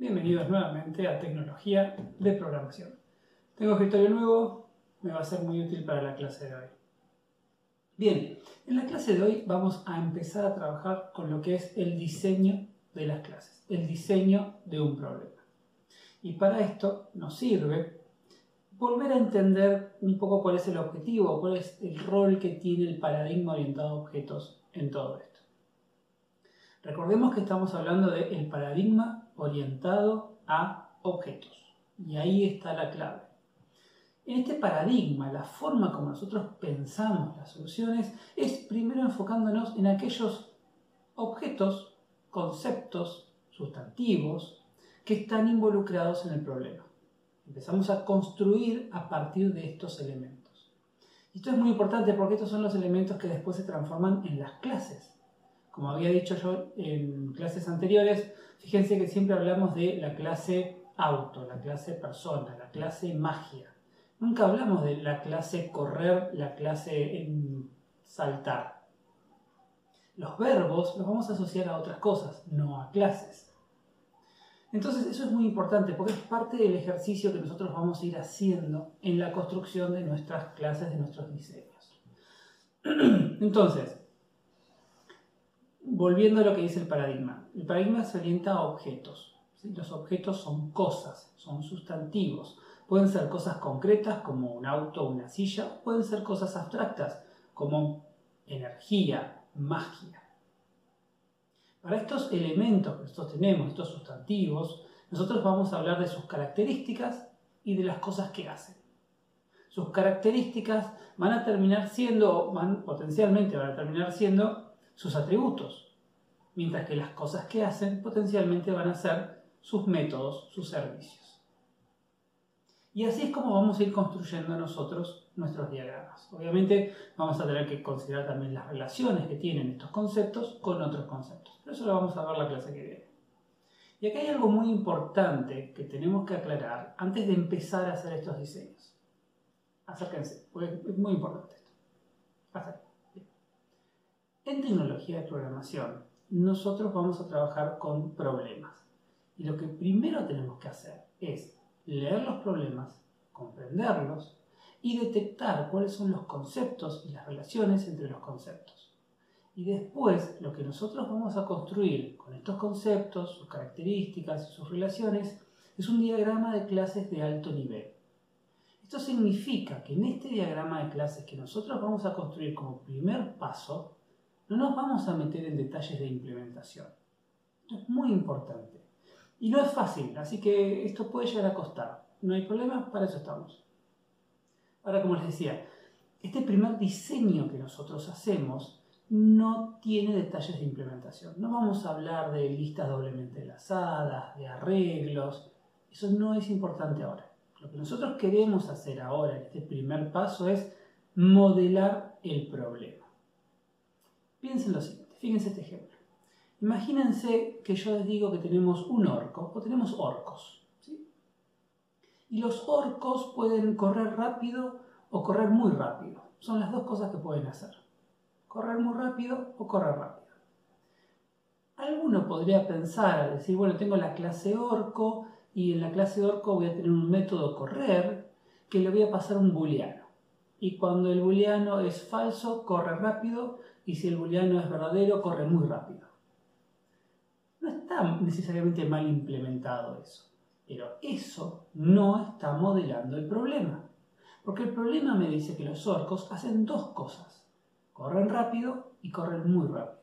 Bienvenidos nuevamente a Tecnología de Programación. Tengo escritorio nuevo, me va a ser muy útil para la clase de hoy. Bien, en la clase de hoy vamos a empezar a trabajar con lo que es el diseño de las clases, el diseño de un problema. Y para esto nos sirve volver a entender un poco cuál es el objetivo, cuál es el rol que tiene el paradigma orientado a objetos en todo esto. Recordemos que estamos hablando del paradigma orientado a objetos. Y ahí está la clave. En este paradigma, la forma como nosotros pensamos las soluciones es primero enfocándonos en aquellos objetos, conceptos, sustantivos que están involucrados en el problema. Empezamos a construir a partir de estos elementos. Esto es muy importante porque estos son los elementos que después se transforman en las clases. Como había dicho yo en clases anteriores, fíjense que siempre hablamos de la clase auto, la clase persona, la clase magia. Nunca hablamos de la clase correr, la clase saltar. Los verbos los vamos a asociar a otras cosas, no a clases. Entonces eso es muy importante porque es parte del ejercicio que nosotros vamos a ir haciendo en la construcción de nuestras clases, de nuestros diseños. Entonces, volviendo a lo que dice el paradigma. El paradigma se orienta a objetos. Los objetos son cosas, son sustantivos. Pueden ser cosas concretas como un auto una silla, pueden ser cosas abstractas como energía, magia. Para estos elementos que nosotros tenemos, estos sustantivos, nosotros vamos a hablar de sus características y de las cosas que hacen. Sus características van a terminar siendo, van, potencialmente van a terminar siendo sus atributos, mientras que las cosas que hacen potencialmente van a ser sus métodos, sus servicios. Y así es como vamos a ir construyendo nosotros nuestros diagramas. Obviamente vamos a tener que considerar también las relaciones que tienen estos conceptos con otros conceptos. Pero eso lo vamos a ver la clase que viene. Y aquí hay algo muy importante que tenemos que aclarar antes de empezar a hacer estos diseños. Acérquense, porque es muy importante esto. En tecnología de programación, nosotros vamos a trabajar con problemas. Y lo que primero tenemos que hacer es leer los problemas, comprenderlos y detectar cuáles son los conceptos y las relaciones entre los conceptos. Y después lo que nosotros vamos a construir con estos conceptos, sus características y sus relaciones es un diagrama de clases de alto nivel. Esto significa que en este diagrama de clases que nosotros vamos a construir como primer paso, no nos vamos a meter en detalles de implementación. Esto es muy importante. Y no es fácil, así que esto puede llegar a costar. No hay problema, para eso estamos. Ahora, como les decía, este primer diseño que nosotros hacemos no tiene detalles de implementación. No vamos a hablar de listas doblemente enlazadas, de arreglos. Eso no es importante ahora. Lo que nosotros queremos hacer ahora, en este primer paso, es modelar el problema. Piensen lo siguiente, fíjense este ejemplo. Imagínense que yo les digo que tenemos un orco, o tenemos orcos. Y los orcos pueden correr rápido o correr muy rápido. Son las dos cosas que pueden hacer. Correr muy rápido o correr rápido. Alguno podría pensar, decir, bueno, tengo la clase orco y en la clase orco voy a tener un método correr que le voy a pasar un booleano. Y cuando el booleano es falso, corre rápido y si el booleano es verdadero, corre muy rápido. No está necesariamente mal implementado eso. Pero eso no está modelando el problema. Porque el problema me dice que los orcos hacen dos cosas. Corren rápido y corren muy rápido.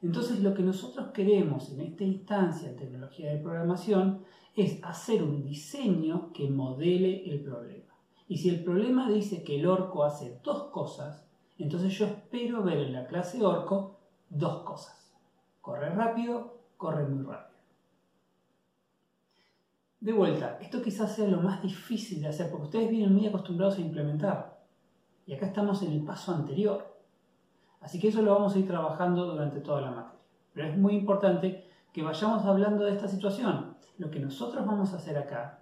Entonces lo que nosotros queremos en esta instancia en tecnología de programación es hacer un diseño que modele el problema. Y si el problema dice que el orco hace dos cosas, entonces yo espero ver en la clase orco dos cosas. Corre rápido, corre muy rápido. De vuelta, esto quizás sea lo más difícil de hacer porque ustedes vienen muy acostumbrados a implementar. Y acá estamos en el paso anterior. Así que eso lo vamos a ir trabajando durante toda la materia. Pero es muy importante que vayamos hablando de esta situación. Lo que nosotros vamos a hacer acá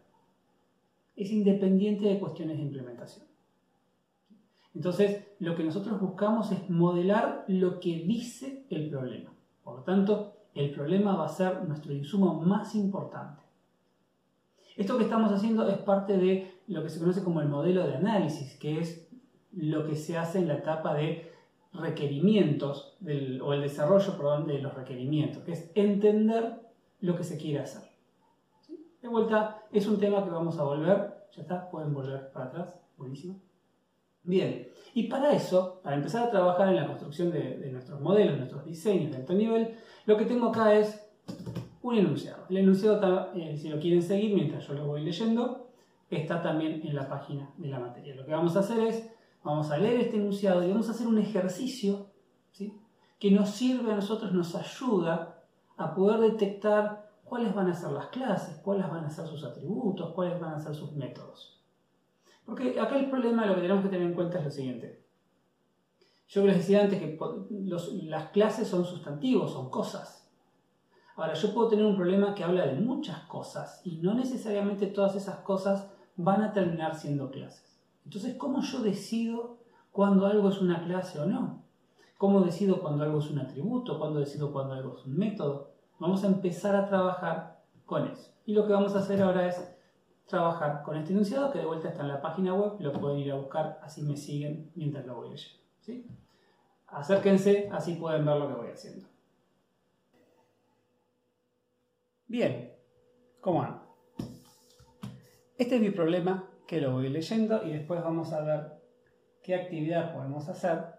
es independiente de cuestiones de implementación. Entonces, lo que nosotros buscamos es modelar lo que dice el problema. Por lo tanto, el problema va a ser nuestro insumo más importante. Esto que estamos haciendo es parte de lo que se conoce como el modelo de análisis, que es lo que se hace en la etapa de requerimientos o el desarrollo de los requerimientos, que es entender lo que se quiere hacer. De vuelta, es un tema que vamos a volver, ya está, pueden volver para atrás, buenísimo. Bien, y para eso, para empezar a trabajar en la construcción de, nuestros modelos, nuestros diseños de alto nivel, lo que tengo acá es un enunciado. El enunciado, eh, si lo quieren seguir mientras yo lo voy leyendo, está también en la página de la materia. Lo que vamos a hacer es, vamos a leer este enunciado y vamos a hacer un ejercicio que nos sirve a nosotros, nos ayuda a poder detectar cuáles van a ser las clases, cuáles van a ser sus atributos, cuáles van a ser sus métodos. Porque acá el problema, lo que tenemos que tener en cuenta es lo siguiente. Yo les decía antes que las clases son sustantivos, son cosas. Ahora, yo puedo tener un problema que habla de muchas cosas y no necesariamente todas esas cosas van a terminar siendo clases. Entonces, ¿cómo yo decido cuando algo es una clase o no? ¿Cómo decido cuando algo es un atributo? ¿Cuándo decido cuando algo es un método? Vamos a empezar a trabajar con eso. Y lo que vamos a hacer ahora es trabajar con este enunciado que de vuelta está en la página web, lo pueden ir a buscar, así me siguen mientras lo voy leyendo. ¿sí? Acérquense, así pueden ver lo que voy haciendo. Bien, ¿cómo ando? Este es mi problema que lo voy leyendo y después vamos a ver qué actividad podemos hacer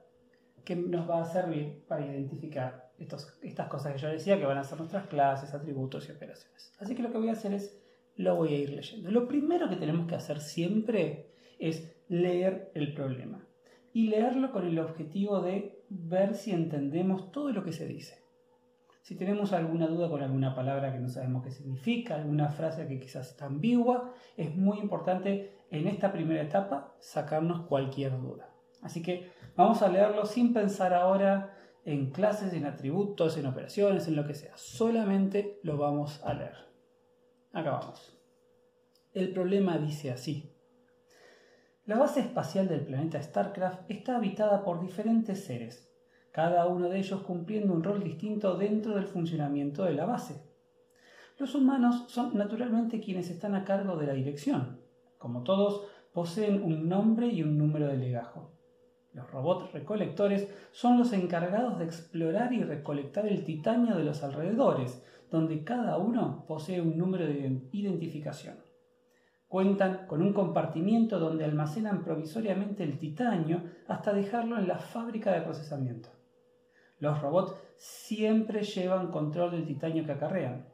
que nos va a servir para identificar estas cosas que yo decía que van a ser nuestras clases, atributos y operaciones. Así que lo que voy a hacer es lo voy a ir leyendo. Lo primero que tenemos que hacer siempre es leer el problema y leerlo con el objetivo de ver si entendemos todo lo que se dice. Si tenemos alguna duda con alguna palabra que no sabemos qué significa, alguna frase que quizás está ambigua, es muy importante en esta primera etapa sacarnos cualquier duda. Así que vamos a leerlo sin pensar ahora en clases, en atributos, en operaciones, en lo que sea. Solamente lo vamos a leer. Acabamos. El problema dice así. La base espacial del planeta StarCraft está habitada por diferentes seres, cada uno de ellos cumpliendo un rol distinto dentro del funcionamiento de la base. Los humanos son naturalmente quienes están a cargo de la dirección. Como todos, poseen un nombre y un número de legajo. Los robots recolectores son los encargados de explorar y recolectar el titanio de los alrededores, donde cada uno posee un número de identificación. Cuentan con un compartimiento donde almacenan provisoriamente el titanio hasta dejarlo en la fábrica de procesamiento. Los robots siempre llevan control del titanio que acarrean.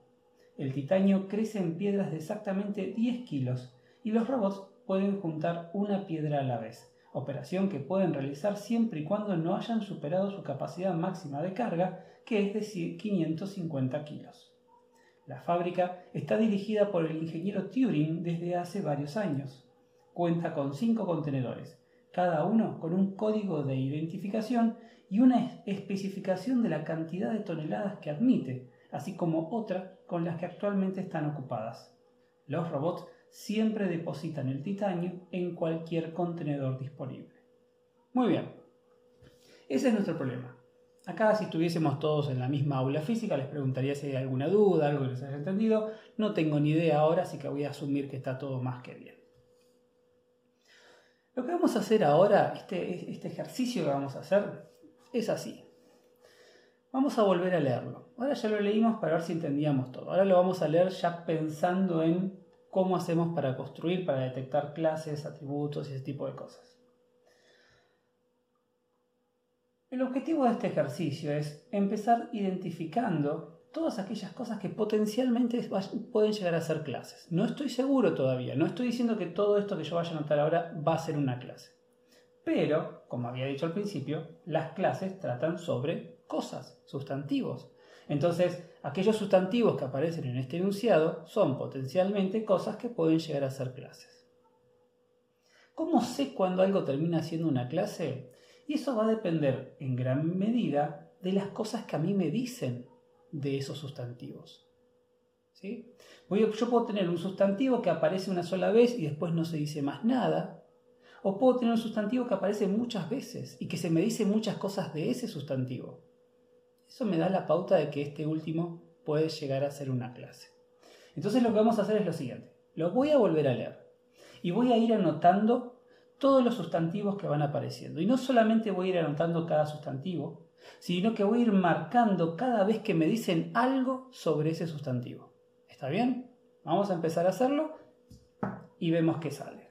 El titanio crece en piedras de exactamente 10 kilos y los robots pueden juntar una piedra a la vez, operación que pueden realizar siempre y cuando no hayan superado su capacidad máxima de carga, que es de 550 kilos. La fábrica está dirigida por el ingeniero Turing desde hace varios años. Cuenta con cinco contenedores, cada uno con un código de identificación y una especificación de la cantidad de toneladas que admite, así como otra con las que actualmente están ocupadas. Los robots siempre depositan el titanio en cualquier contenedor disponible. Muy bien, ese es nuestro problema. Acá si estuviésemos todos en la misma aula física les preguntaría si hay alguna duda, algo que les haya entendido. No tengo ni idea ahora, así que voy a asumir que está todo más que bien. Lo que vamos a hacer ahora, este, este ejercicio que vamos a hacer, es así. Vamos a volver a leerlo. Ahora ya lo leímos para ver si entendíamos todo. Ahora lo vamos a leer ya pensando en cómo hacemos para construir, para detectar clases, atributos y ese tipo de cosas. El objetivo de este ejercicio es empezar identificando todas aquellas cosas que potencialmente pueden llegar a ser clases. No estoy seguro todavía, no estoy diciendo que todo esto que yo vaya a notar ahora va a ser una clase. Pero, como había dicho al principio, las clases tratan sobre cosas, sustantivos. Entonces, aquellos sustantivos que aparecen en este enunciado son potencialmente cosas que pueden llegar a ser clases. ¿Cómo sé cuando algo termina siendo una clase? Y eso va a depender en gran medida de las cosas que a mí me dicen de esos sustantivos. ¿Sí? Yo puedo tener un sustantivo que aparece una sola vez y después no se dice más nada. O puedo tener un sustantivo que aparece muchas veces y que se me dice muchas cosas de ese sustantivo. Eso me da la pauta de que este último puede llegar a ser una clase. Entonces lo que vamos a hacer es lo siguiente. Lo voy a volver a leer y voy a ir anotando todos los sustantivos que van apareciendo. Y no solamente voy a ir anotando cada sustantivo, sino que voy a ir marcando cada vez que me dicen algo sobre ese sustantivo. ¿Está bien? Vamos a empezar a hacerlo y vemos qué sale.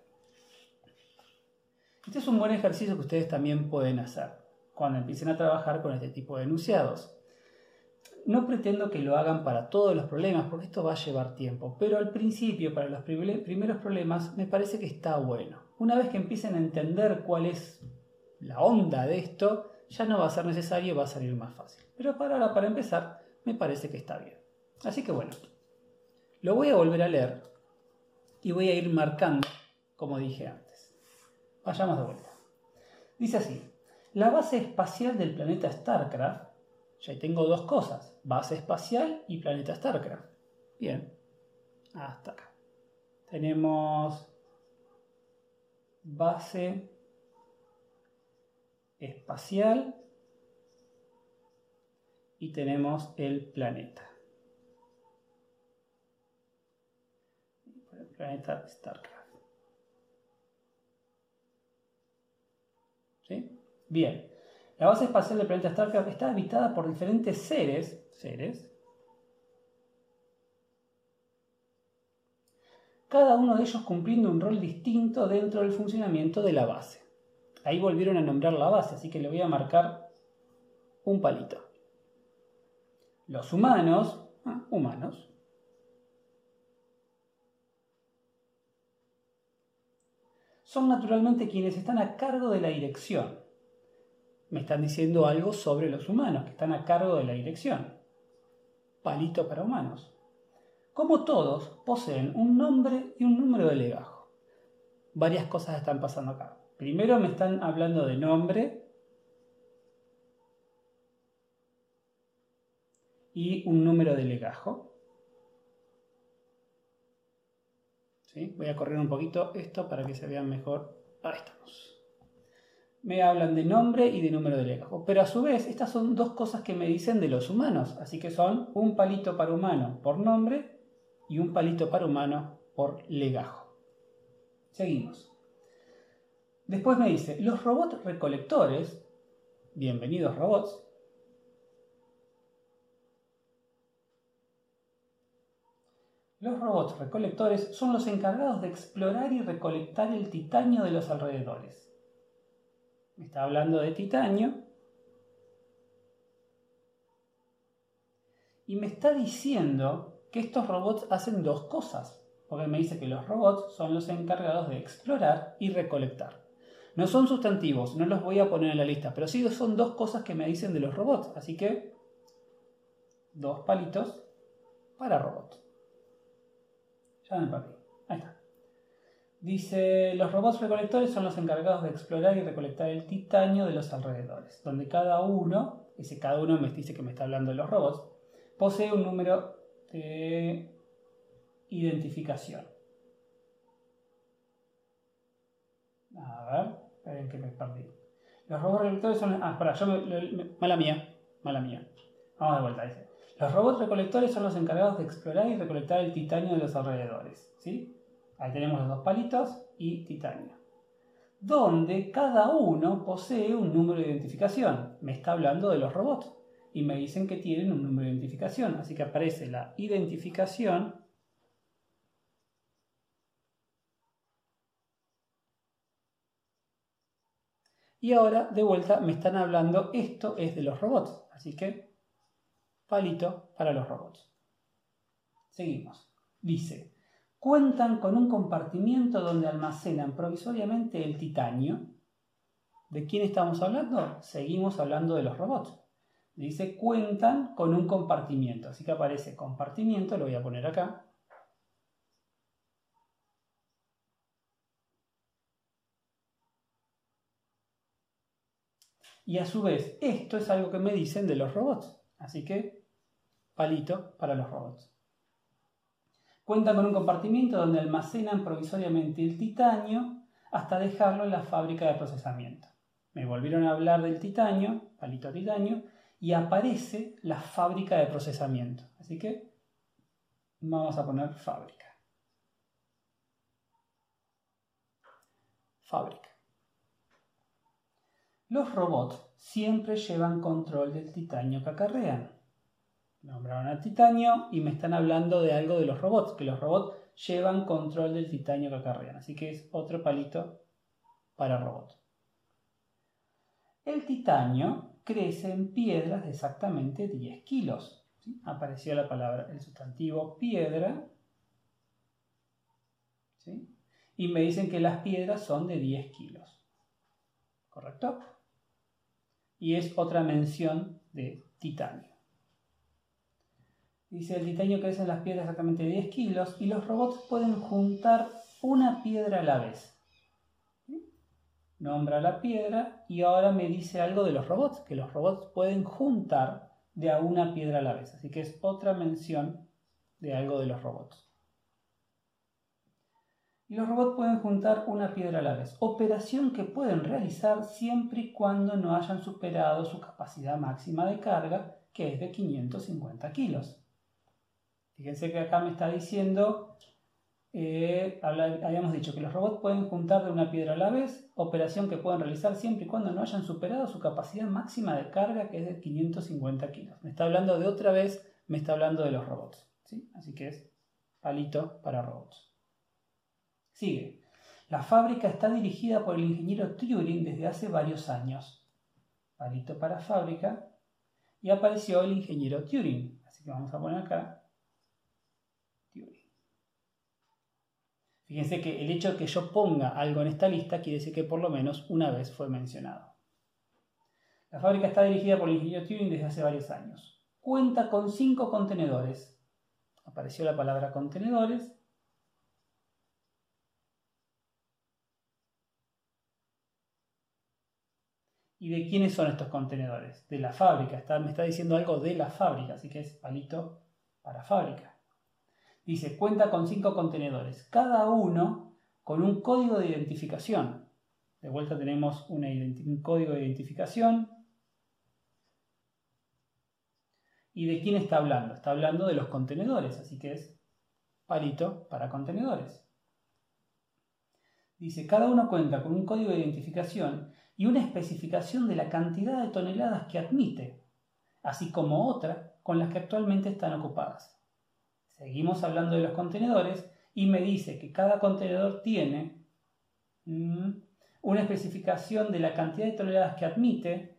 Este es un buen ejercicio que ustedes también pueden hacer cuando empiecen a trabajar con este tipo de enunciados. No pretendo que lo hagan para todos los problemas, porque esto va a llevar tiempo, pero al principio, para los primeros problemas, me parece que está bueno. Una vez que empiecen a entender cuál es la onda de esto, ya no va a ser necesario y va a salir más fácil. Pero para ahora, para empezar, me parece que está bien. Así que bueno, lo voy a volver a leer y voy a ir marcando, como dije antes. Vayamos de vuelta. Dice así, la base espacial del planeta StarCraft ya tengo dos cosas, base espacial y planeta StarCraft. Bien, hasta acá. Tenemos base espacial y tenemos el planeta. Planeta StarCraft. ¿Sí? Bien. La base espacial del planeta Starcraft está habitada por diferentes seres, seres, cada uno de ellos cumpliendo un rol distinto dentro del funcionamiento de la base. Ahí volvieron a nombrar la base, así que le voy a marcar un palito. Los humanos, ah, humanos, son naturalmente quienes están a cargo de la dirección, me están diciendo algo sobre los humanos, que están a cargo de la dirección. Palito para humanos. Como todos, poseen un nombre y un número de legajo. Varias cosas están pasando acá. Primero me están hablando de nombre y un número de legajo. ¿Sí? Voy a correr un poquito esto para que se vean mejor. Ahí estamos me hablan de nombre y de número de legajo. Pero a su vez, estas son dos cosas que me dicen de los humanos. Así que son un palito para humano por nombre y un palito para humano por legajo. Seguimos. Después me dice, los robots recolectores, bienvenidos robots, Los robots recolectores son los encargados de explorar y recolectar el titanio de los alrededores está hablando de titanio, y me está diciendo que estos robots hacen dos cosas, porque me dice que los robots son los encargados de explorar y recolectar. No son sustantivos, no los voy a poner en la lista, pero sí son dos cosas que me dicen de los robots, así que dos palitos para robots. Ya me perdí. Ahí está. Dice, los robots recolectores son los encargados de explorar y recolectar el titanio de los alrededores, donde cada uno, ese cada uno me dice que me está hablando de los robots, posee un número de identificación. A ver, esperen que me perdí. Los robots recolectores son... Ah, espera, yo me, mala mía, mala mía. Vamos de vuelta, dice. Los robots recolectores son los encargados de explorar y recolectar el titanio de los alrededores, ¿sí? Ahí tenemos los dos palitos y titanio. Donde cada uno posee un número de identificación. Me está hablando de los robots. Y me dicen que tienen un número de identificación. Así que aparece la identificación Y ahora, de vuelta, me están hablando, esto es de los robots. Así que, palito para los robots. Seguimos. Dice, cuentan con un compartimiento donde almacenan provisoriamente el titanio. ¿De quién estamos hablando? Seguimos hablando de los robots. Dice cuentan con un compartimiento. Así que aparece compartimiento, lo voy a poner acá. Y a su vez, esto es algo que me dicen de los robots. Así que, palito para los robots. Cuentan con un compartimiento donde almacenan provisoriamente el titanio hasta dejarlo en la fábrica de procesamiento. Me volvieron a hablar del titanio, palito titanio, y aparece la fábrica de procesamiento. Así que vamos a poner fábrica. Fábrica. Los robots siempre llevan control del titanio que acarrean. Nombraron al titanio y me están hablando de algo de los robots, que los robots llevan control del titanio que acarrean. Así que es otro palito para robot. El titanio crece en piedras de exactamente 10 kilos. Apareció la palabra, el sustantivo piedra. Y me dicen que las piedras son de 10 kilos. ¿Correcto? Y es otra mención de titanio. Dice, el titanio crece en las piedras exactamente 10 kilos y los robots pueden juntar una piedra a la vez. Nombra la piedra y ahora me dice algo de los robots, que los robots pueden juntar de a una piedra a la vez. Así que es otra mención de algo de los robots. Y los robots pueden juntar una piedra a la vez. Operación que pueden realizar siempre y cuando no hayan superado su capacidad máxima de carga, que es de 550 kilos. Fíjense que acá me está diciendo, eh, habíamos dicho que los robots pueden juntar de una piedra a la vez, operación que pueden realizar siempre y cuando no hayan superado su capacidad máxima de carga, que es de 550 kilos. Me está hablando de otra vez, me está hablando de los robots. ¿sí? Así que es palito para robots. Sigue. La fábrica está dirigida por el ingeniero Turing desde hace varios años. Palito para fábrica. Y apareció el ingeniero Turing. Así que vamos a poner acá Fíjense que el hecho de que yo ponga algo en esta lista quiere decir que por lo menos una vez fue mencionado. La fábrica está dirigida por el ingeniero Turing desde hace varios años. Cuenta con cinco contenedores. Apareció la palabra contenedores. ¿Y de quiénes son estos contenedores? De la fábrica. me está diciendo algo de la fábrica, así que es palito para fábrica. Dice, cuenta con cinco contenedores, cada uno con un código de identificación. De vuelta tenemos un código de identificación. ¿Y de quién está hablando? Está hablando de los contenedores, así que es palito para contenedores. Dice, cada uno cuenta con un código de identificación y una especificación de la cantidad de toneladas que admite, así como otra con las que actualmente están ocupadas. Seguimos hablando de los contenedores y me dice que cada contenedor tiene mm, una especificación de la cantidad de toneladas que admite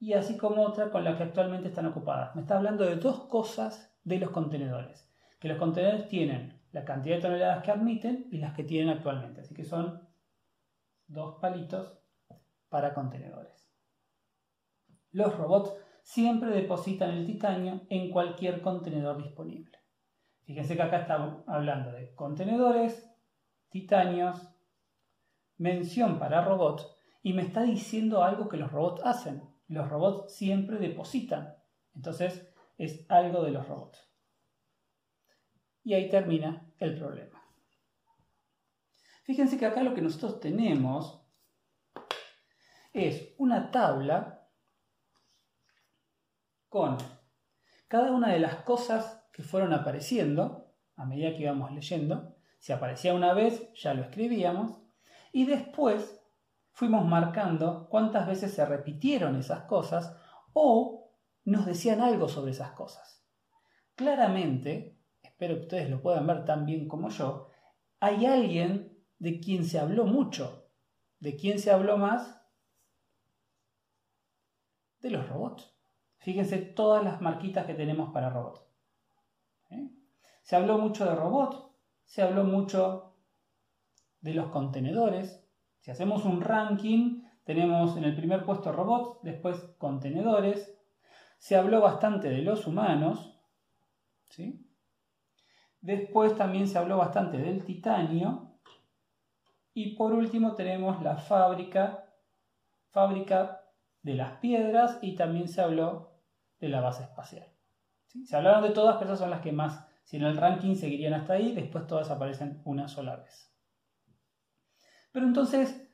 y así como otra con la que actualmente están ocupadas. Me está hablando de dos cosas de los contenedores. Que los contenedores tienen la cantidad de toneladas que admiten y las que tienen actualmente. Así que son dos palitos para contenedores. Los robots siempre depositan el titanio en cualquier contenedor disponible. Fíjense que acá estamos hablando de contenedores, titanios, mención para robots y me está diciendo algo que los robots hacen. Los robots siempre depositan. Entonces es algo de los robots. Y ahí termina el problema. Fíjense que acá lo que nosotros tenemos es una tabla con cada una de las cosas que fueron apareciendo a medida que íbamos leyendo. Si aparecía una vez, ya lo escribíamos. Y después fuimos marcando cuántas veces se repitieron esas cosas o nos decían algo sobre esas cosas. Claramente, espero que ustedes lo puedan ver tan bien como yo, hay alguien de quien se habló mucho. ¿De quién se habló más? De los robots. Fíjense todas las marquitas que tenemos para robot. ¿Eh? Se habló mucho de robot, se habló mucho de los contenedores. Si hacemos un ranking, tenemos en el primer puesto robots, después contenedores. Se habló bastante de los humanos. ¿sí? Después también se habló bastante del titanio. Y por último tenemos la fábrica, fábrica de las piedras y también se habló de la base espacial. Se hablaron de todas, pero esas son las que más, si en el ranking seguirían hasta ahí, después todas aparecen una sola vez. Pero entonces,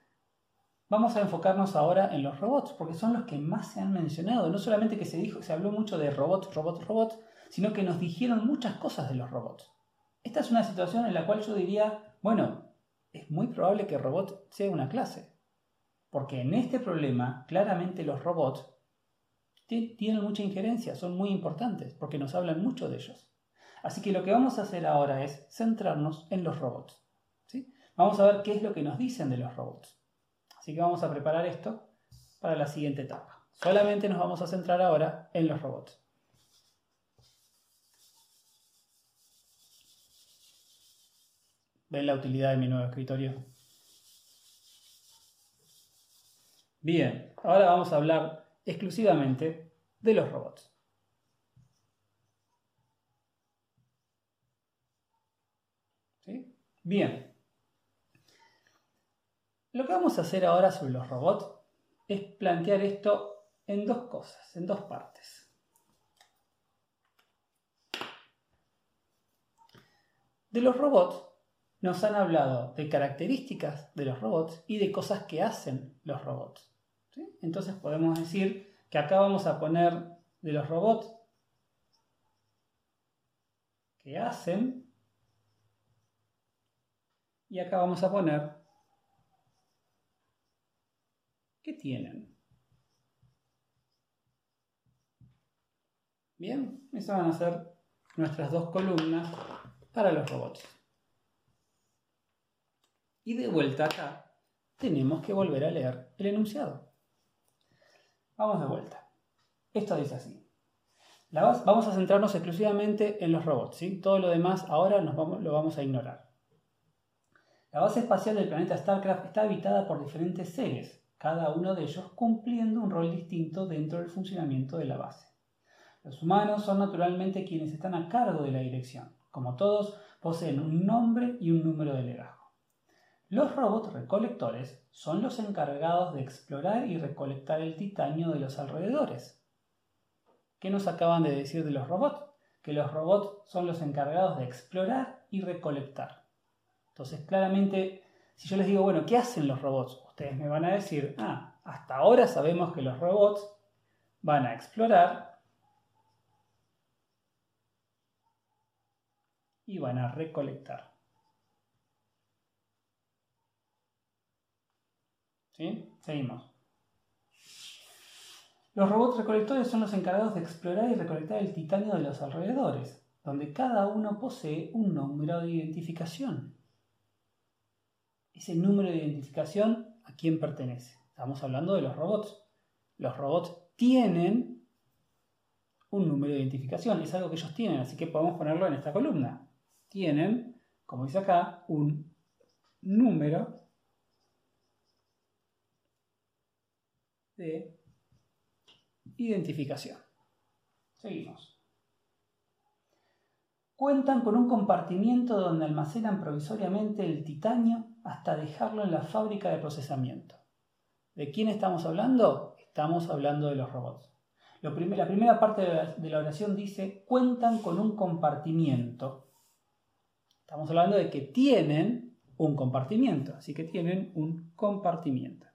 vamos a enfocarnos ahora en los robots, porque son los que más se han mencionado. No solamente que se dijo, se habló mucho de robots, robots, robots, sino que nos dijeron muchas cosas de los robots. Esta es una situación en la cual yo diría, bueno, es muy probable que robot sea una clase. Porque en este problema, claramente los robots tienen mucha injerencia, son muy importantes, porque nos hablan mucho de ellos. Así que lo que vamos a hacer ahora es centrarnos en los robots. ¿sí? Vamos a ver qué es lo que nos dicen de los robots. Así que vamos a preparar esto para la siguiente etapa. Solamente nos vamos a centrar ahora en los robots. ¿Ven la utilidad de mi nuevo escritorio? Bien, ahora vamos a hablar exclusivamente de los robots. ¿Sí? Bien. Lo que vamos a hacer ahora sobre los robots es plantear esto en dos cosas, en dos partes. De los robots nos han hablado de características de los robots y de cosas que hacen los robots. Entonces podemos decir que acá vamos a poner de los robots que hacen y acá vamos a poner que tienen. Bien, esas van a ser nuestras dos columnas para los robots. Y de vuelta acá tenemos que volver a leer el enunciado. Vamos de vuelta. Esto dice así. vamos a centrarnos exclusivamente en los robots. ¿sí? Todo lo demás ahora lo vamos a ignorar. La base espacial del planeta StarCraft está habitada por diferentes seres, cada uno de ellos cumpliendo un rol distinto dentro del funcionamiento de la base. Los humanos son naturalmente quienes están a cargo de la dirección. Como todos, poseen un nombre y un número de legajo. Los robots recolectores son los encargados de explorar y recolectar el titanio de los alrededores. ¿Qué nos acaban de decir de los robots? Que los robots son los encargados de explorar y recolectar. Entonces, claramente, si yo les digo, bueno, ¿qué hacen los robots? Ustedes me van a decir, ah, hasta ahora sabemos que los robots van a explorar y van a recolectar. Seguimos. Los robots recolectores son los encargados de explorar y recolectar el titanio de los alrededores, donde cada uno posee un número de identificación. Ese número de identificación, ¿a quién pertenece? Estamos hablando de los robots. Los robots tienen un número de identificación, es algo que ellos tienen, así que podemos ponerlo en esta columna. Tienen, como dice acá, un número de identificación. Seguimos. Cuentan con un compartimiento donde almacenan provisoriamente el titanio hasta dejarlo en la fábrica de procesamiento. ¿De quién estamos hablando? Estamos hablando de los robots. la primera parte de la oración dice, cuentan con un compartimiento. Estamos hablando de que tienen un compartimiento, así que tienen un compartimiento.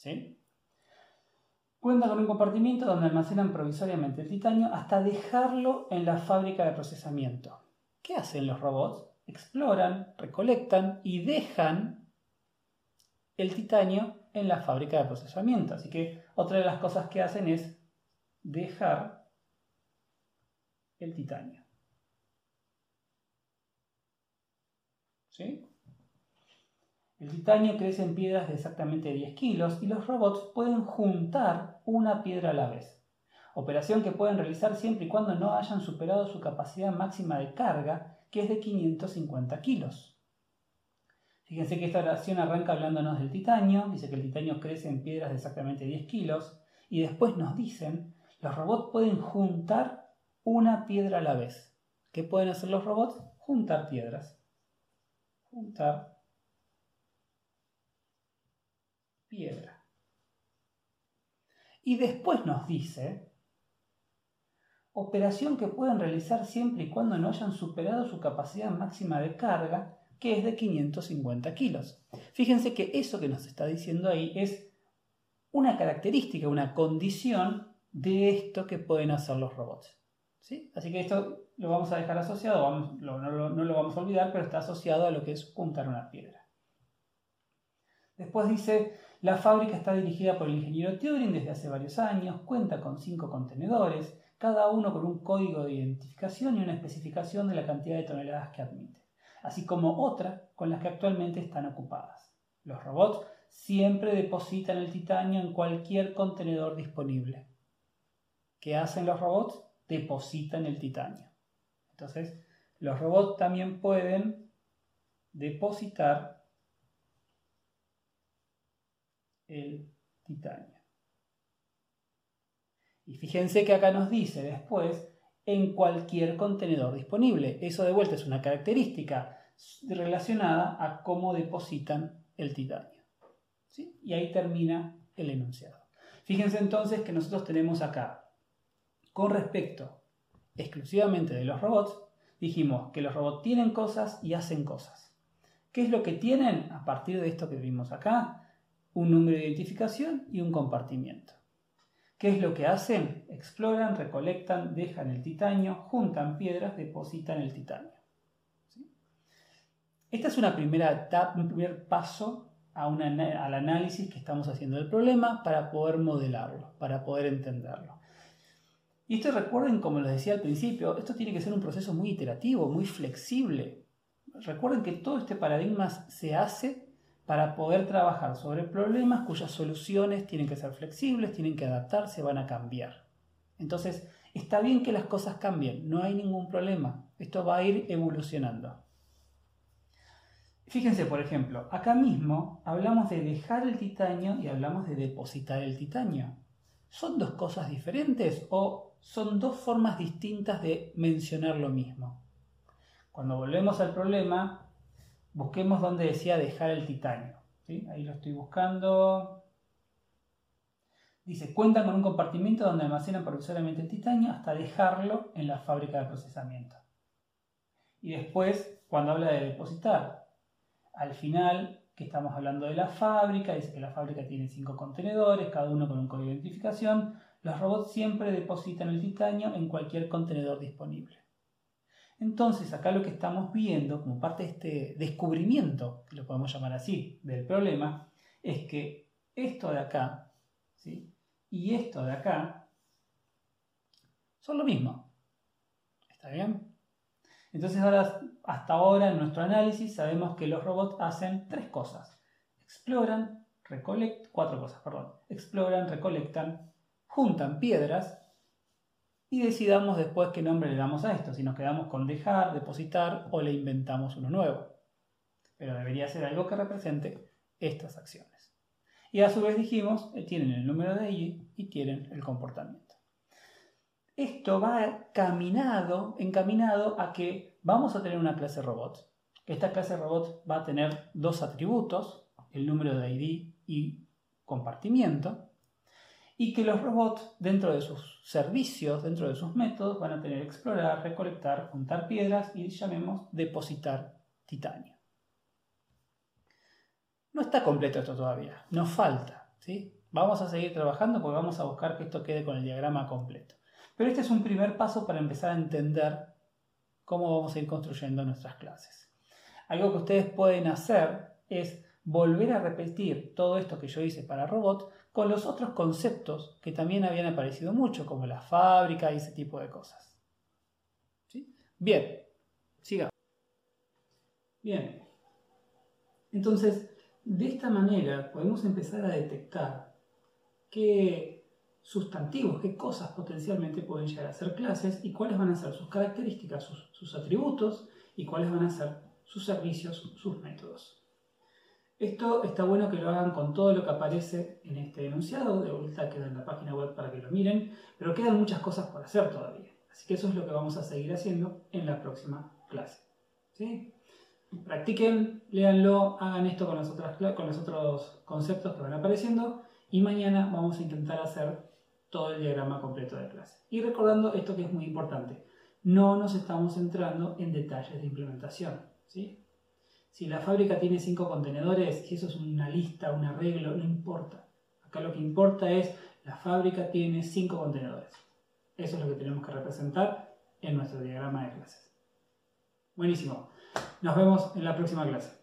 ¿Sí? Cuenta con un compartimiento donde almacenan provisoriamente el titanio hasta dejarlo en la fábrica de procesamiento. ¿Qué hacen los robots? Exploran, recolectan y dejan el titanio en la fábrica de procesamiento. Así que otra de las cosas que hacen es dejar el titanio. ¿Sí? El titanio crece en piedras de exactamente 10 kilos y los robots pueden juntar una piedra a la vez. Operación que pueden realizar siempre y cuando no hayan superado su capacidad máxima de carga, que es de 550 kilos. Fíjense que esta oración arranca hablándonos del titanio, dice que el titanio crece en piedras de exactamente 10 kilos, y después nos dicen, los robots pueden juntar una piedra a la vez. ¿Qué pueden hacer los robots? Juntar piedras. Juntar piedra. Y después nos dice, operación que pueden realizar siempre y cuando no hayan superado su capacidad máxima de carga, que es de 550 kilos. Fíjense que eso que nos está diciendo ahí es una característica, una condición de esto que pueden hacer los robots. ¿sí? Así que esto lo vamos a dejar asociado, no, no lo vamos a olvidar, pero está asociado a lo que es juntar una piedra. Después dice, la fábrica está dirigida por el ingeniero Turing desde hace varios años, cuenta con cinco contenedores, cada uno con un código de identificación y una especificación de la cantidad de toneladas que admite, así como otra con las que actualmente están ocupadas. Los robots siempre depositan el titanio en cualquier contenedor disponible. ¿Qué hacen los robots? Depositan el titanio. Entonces, los robots también pueden depositar el titanio. Y fíjense que acá nos dice después en cualquier contenedor disponible. Eso de vuelta es una característica relacionada a cómo depositan el titanio. Y ahí termina el enunciado. Fíjense entonces que nosotros tenemos acá, con respecto exclusivamente de los robots, dijimos que los robots tienen cosas y hacen cosas. ¿Qué es lo que tienen a partir de esto que vimos acá? Un número de identificación y un compartimiento. ¿Qué es lo que hacen? Exploran, recolectan, dejan el titanio, juntan piedras, depositan el titanio. Esta es una primera etapa, un primer paso al análisis que estamos haciendo del problema para poder modelarlo, para poder entenderlo. Y esto recuerden, como les decía al principio, esto tiene que ser un proceso muy iterativo, muy flexible. Recuerden que todo este paradigma se hace para poder trabajar sobre problemas cuyas soluciones tienen que ser flexibles, tienen que adaptarse, van a cambiar. Entonces, está bien que las cosas cambien, no hay ningún problema, esto va a ir evolucionando. Fíjense, por ejemplo, acá mismo hablamos de dejar el titanio y hablamos de depositar el titanio. ¿Son dos cosas diferentes o son dos formas distintas de mencionar lo mismo? Cuando volvemos al problema, Busquemos donde decía dejar el titanio. Ahí lo estoy buscando. Dice, cuentan con un compartimiento donde almacenan provisoriamente el titanio hasta dejarlo en la fábrica de procesamiento. Y después, cuando habla de depositar, al final, que estamos hablando de la fábrica, dice que la fábrica tiene cinco contenedores, cada uno con un código de identificación, los robots siempre depositan el titanio en cualquier contenedor disponible. Entonces, acá lo que estamos viendo, como parte de este descubrimiento, que lo podemos llamar así, del problema, es que esto de acá ¿sí? y esto de acá son lo mismo. ¿Está bien? Entonces, ahora, hasta ahora en nuestro análisis sabemos que los robots hacen tres cosas. Exploran, recolectan, cuatro cosas, perdón. Exploran, recolectan, juntan piedras y decidamos después qué nombre le damos a esto, si nos quedamos con dejar, depositar o le inventamos uno nuevo. Pero debería ser algo que represente estas acciones. Y a su vez dijimos, eh, tienen el número de I y tienen el comportamiento. Esto va caminado, encaminado a que vamos a tener una clase robot. Esta clase robot va a tener dos atributos, el número de ID y compartimiento, y que los robots dentro de sus servicios, dentro de sus métodos, van a tener explorar, recolectar, juntar piedras y llamemos depositar titanio. No está completo esto todavía, nos falta. ¿sí? Vamos a seguir trabajando porque vamos a buscar que esto quede con el diagrama completo. Pero este es un primer paso para empezar a entender cómo vamos a ir construyendo nuestras clases. Algo que ustedes pueden hacer es volver a repetir todo esto que yo hice para robots con los otros conceptos que también habían aparecido mucho, como la fábrica y ese tipo de cosas. ¿Sí? Bien, siga. Bien. Entonces, de esta manera podemos empezar a detectar qué sustantivos, qué cosas potencialmente pueden llegar a ser clases y cuáles van a ser sus características, sus atributos y cuáles van a ser sus servicios, sus métodos. Esto está bueno que lo hagan con todo lo que aparece en este enunciado, de vuelta queda en la página web para que lo miren, pero quedan muchas cosas por hacer todavía. Así que eso es lo que vamos a seguir haciendo en la próxima clase. ¿Sí? Practiquen, léanlo, hagan esto con, con los otros conceptos que van apareciendo y mañana vamos a intentar hacer todo el diagrama completo de clase. Y recordando esto que es muy importante, no nos estamos centrando en detalles de implementación. ¿sí? Si la fábrica tiene cinco contenedores, si eso es una lista, un arreglo, no importa. Acá lo que importa es la fábrica tiene cinco contenedores. Eso es lo que tenemos que representar en nuestro diagrama de clases. Buenísimo. Nos vemos en la próxima clase.